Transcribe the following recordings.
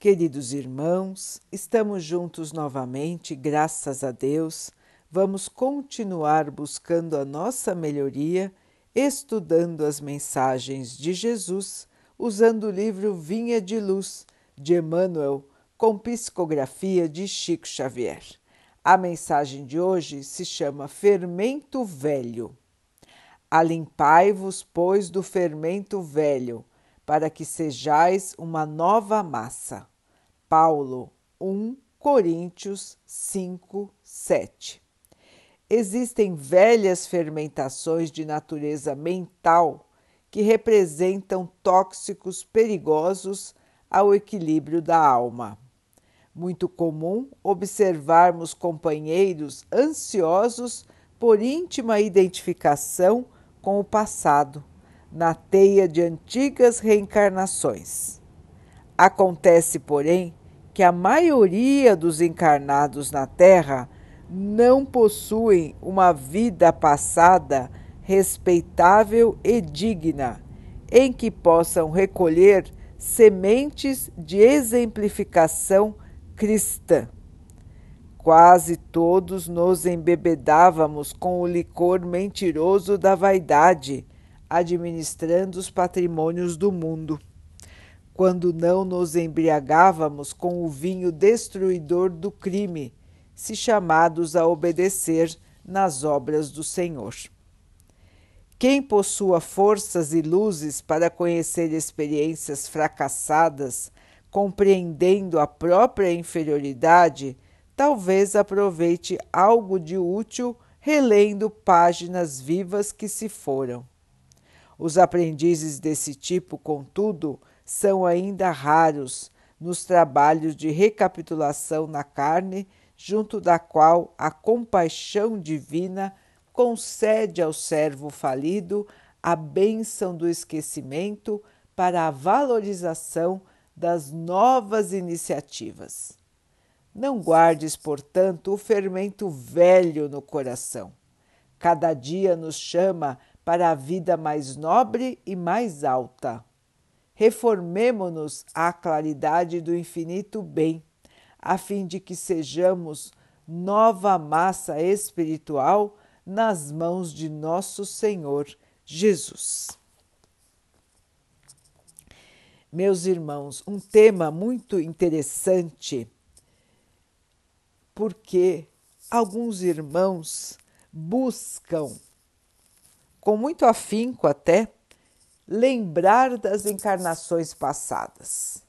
Queridos irmãos, estamos juntos novamente, graças a Deus. Vamos continuar buscando a nossa melhoria, estudando as mensagens de Jesus, usando o livro Vinha de Luz, de Emmanuel, com psicografia de Chico Xavier. A mensagem de hoje se chama Fermento Velho. Alimpai-vos, pois, do fermento velho, para que sejais uma nova massa. Paulo 1 Coríntios 5, 7. Existem velhas fermentações de natureza mental que representam tóxicos perigosos ao equilíbrio da alma. Muito comum observarmos companheiros ansiosos por íntima identificação com o passado, na teia de antigas reencarnações. Acontece, porém, que a maioria dos encarnados na Terra não possuem uma vida passada respeitável e digna, em que possam recolher sementes de exemplificação cristã. Quase todos nos embebedávamos com o licor mentiroso da vaidade, administrando os patrimônios do mundo. Quando não nos embriagávamos com o vinho destruidor do crime, se chamados a obedecer nas obras do Senhor. Quem possua forças e luzes para conhecer experiências fracassadas, compreendendo a própria inferioridade, talvez aproveite algo de útil relendo páginas vivas que se foram. Os aprendizes desse tipo, contudo, são ainda raros nos trabalhos de recapitulação na carne, junto da qual a compaixão divina concede ao servo falido a bênção do esquecimento para a valorização das novas iniciativas. Não guardes, portanto, o fermento velho no coração. Cada dia nos chama para a vida mais nobre e mais alta. Reformemo-nos à claridade do infinito bem, a fim de que sejamos nova massa espiritual nas mãos de nosso Senhor Jesus. Meus irmãos, um tema muito interessante porque alguns irmãos buscam, com muito afinco até, lembrar das encarnações passadas.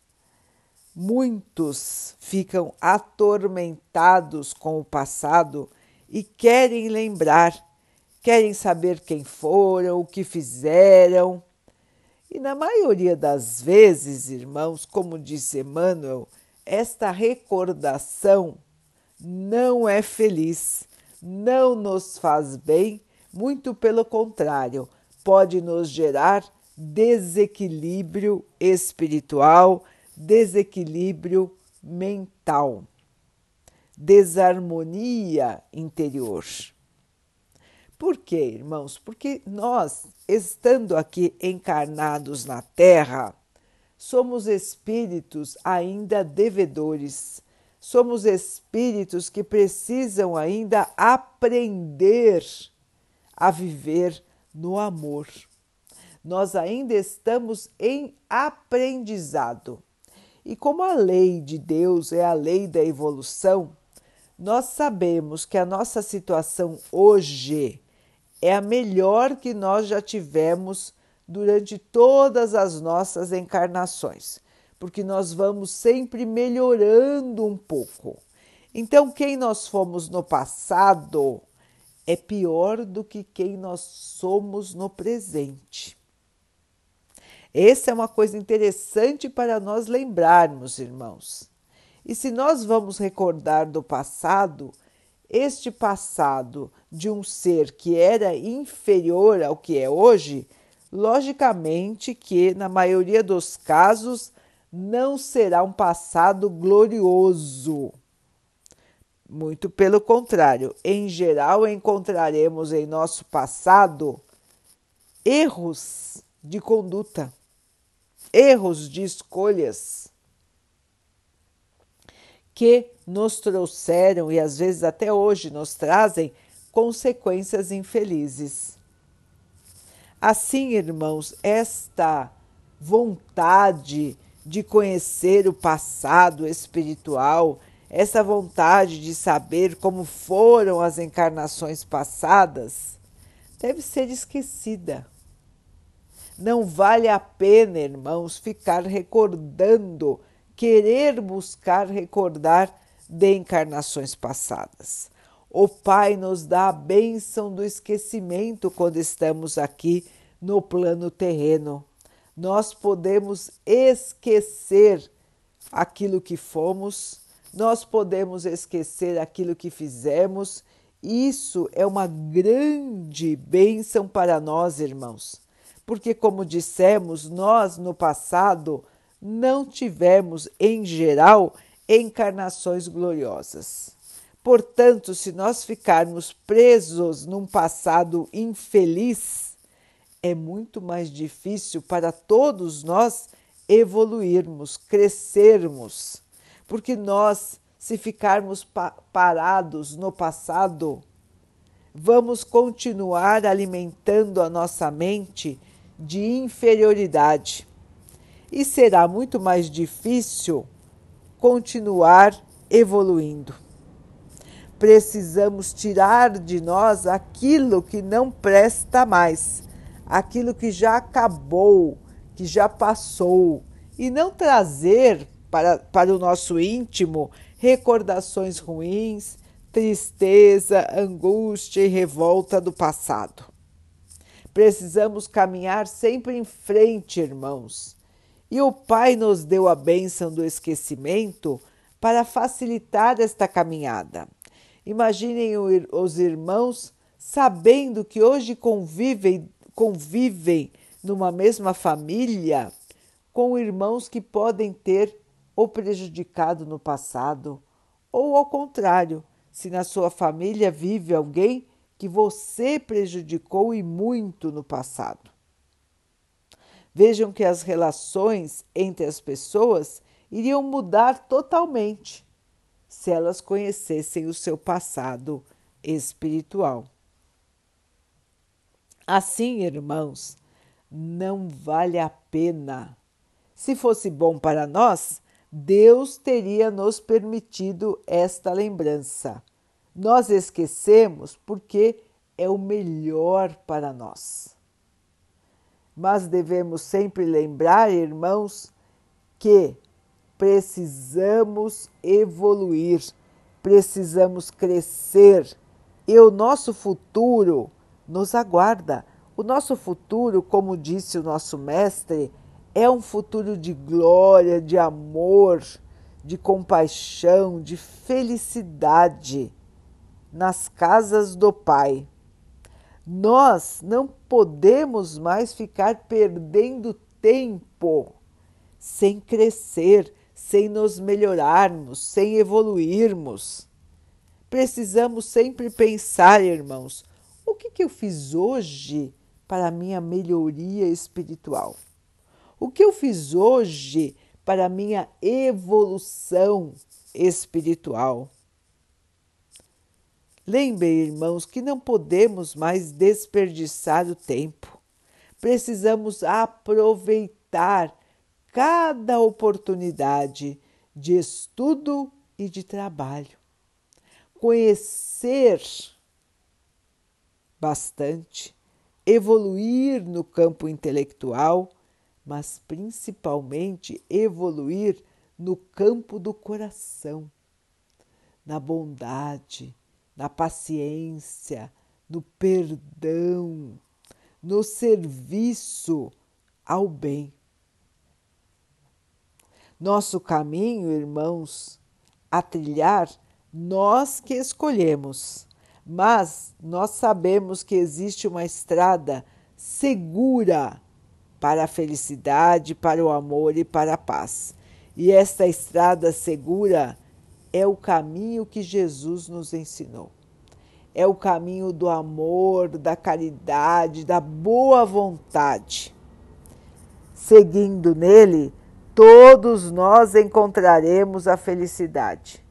Muitos ficam atormentados com o passado e querem lembrar, querem saber quem foram, o que fizeram. E na maioria das vezes, irmãos, como disse Emmanuel, esta recordação não é feliz, não nos faz bem, muito pelo contrário, pode nos gerar desequilíbrio espiritual, desequilíbrio mental, desarmonia interior. Por quê, irmãos? Porque nós, estando aqui encarnados na Terra, somos espíritos ainda devedores somos espíritos que precisam ainda aprender a viver no amor. Nós ainda estamos em aprendizado. E como a lei de Deus é a lei da evolução, nós sabemos que a nossa situação hoje é a melhor que nós já tivemos durante todas as nossas encarnações porque nós vamos sempre melhorando um pouco. Então, quem nós fomos no passado é pior do que quem nós somos no presente. Essa é uma coisa interessante para nós lembrarmos, irmãos. E se nós vamos recordar do passado, este passado de um ser que era inferior ao que é hoje, logicamente que, na maioria dos casos, não será um passado glorioso. Muito pelo contrário, em geral encontraremos em nosso passado erros de conduta, erros de escolhas. que nos trouxeram e às vezes até hoje nos trazem consequências infelizes. Assim, irmãos, esta vontade de conhecer o passado espiritual, essa vontade de saber como foram as encarnações passadas, deve ser esquecida. Não vale a pena, irmãos, ficar recordando, querer buscar recordar de encarnações passadas. O Pai nos dá a bênção do esquecimento quando estamos aqui no plano terreno. Nós podemos esquecer aquilo que fomos, nós podemos esquecer aquilo que fizemos. Isso é uma grande bênção para nós, irmãos, porque, como dissemos, nós no passado não tivemos, em geral, encarnações gloriosas. Portanto, se nós ficarmos presos num passado infeliz, é muito mais difícil para todos nós evoluirmos, crescermos, porque nós, se ficarmos pa parados no passado, vamos continuar alimentando a nossa mente de inferioridade e será muito mais difícil continuar evoluindo precisamos tirar de nós aquilo que não presta mais, aquilo que já acabou, que já passou, e não trazer para, para o nosso íntimo recordações ruins, tristeza, angústia e revolta do passado. Precisamos caminhar sempre em frente, irmãos. E o Pai nos deu a bênção do esquecimento para facilitar esta caminhada. Imaginem os irmãos sabendo que hoje convivem, convivem numa mesma família com irmãos que podem ter ou prejudicado no passado, ou ao contrário, se na sua família vive alguém que você prejudicou e muito no passado. Vejam que as relações entre as pessoas iriam mudar totalmente se elas conhecessem o seu passado espiritual. Assim, irmãos, não vale a pena. Se fosse bom para nós, Deus teria nos permitido esta lembrança. Nós esquecemos porque é o melhor para nós. Mas devemos sempre lembrar, irmãos, que precisamos evoluir, precisamos crescer e o nosso futuro nos aguarda. O nosso futuro, como disse o nosso mestre, é um futuro de glória, de amor, de compaixão, de felicidade nas casas do Pai. Nós não podemos mais ficar perdendo tempo sem crescer, sem nos melhorarmos, sem evoluirmos. Precisamos sempre pensar, irmãos, o que, que eu fiz hoje para a minha melhoria espiritual? O que eu fiz hoje para a minha evolução espiritual? Lembrem, irmãos, que não podemos mais desperdiçar o tempo. Precisamos aproveitar cada oportunidade de estudo e de trabalho. Conhecer bastante, evoluir no campo intelectual, mas principalmente evoluir no campo do coração, na bondade, na paciência, no perdão, no serviço ao bem. Nosso caminho, irmãos, a trilhar, nós que escolhemos, mas nós sabemos que existe uma estrada segura para a felicidade, para o amor e para a paz. E esta estrada segura é o caminho que Jesus nos ensinou. É o caminho do amor, da caridade, da boa vontade. Seguindo nele, todos nós encontraremos a felicidade.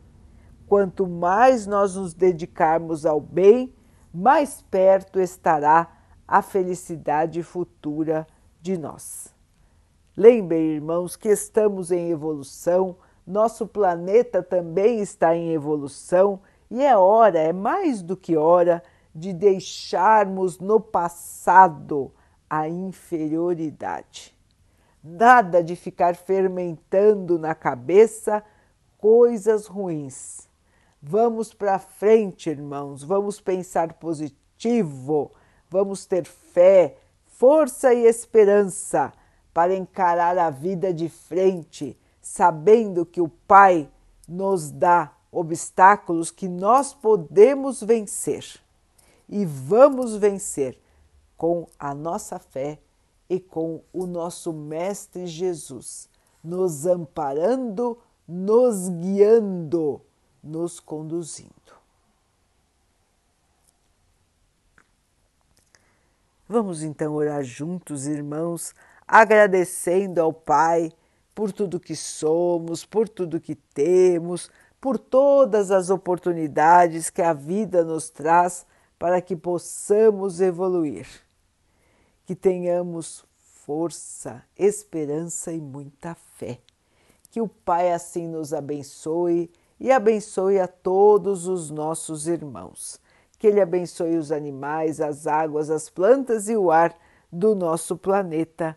quanto mais nós nos dedicarmos ao bem, mais perto estará a felicidade futura de nós. Lembrem, irmãos, que estamos em evolução, nosso planeta também está em evolução e é hora, é mais do que hora, de deixarmos no passado a inferioridade. Nada de ficar fermentando na cabeça coisas ruins. Vamos para frente, irmãos, vamos pensar positivo, vamos ter fé, força e esperança para encarar a vida de frente, sabendo que o Pai nos dá obstáculos que nós podemos vencer. E vamos vencer com a nossa fé e com o nosso Mestre Jesus, nos amparando, nos guiando, nos conduzindo. Vamos então orar juntos, irmãos, agradecendo ao Pai por tudo que somos, por tudo que temos, por todas as oportunidades que a vida nos traz para que possamos evoluir que tenhamos força, esperança e muita fé. Que o Pai assim nos abençoe e abençoe a todos os nossos irmãos. Que Ele abençoe os animais, as águas, as plantas e o ar do nosso planeta